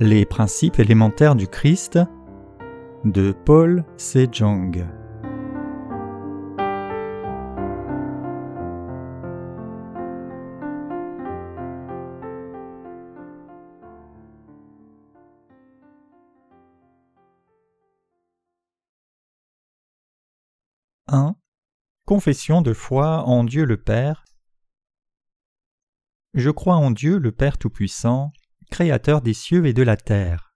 Les principes élémentaires du Christ de Paul Sejong 1. Confession de foi en Dieu le Père. Je crois en Dieu le Père Tout-Puissant, Créateur des cieux et de la terre.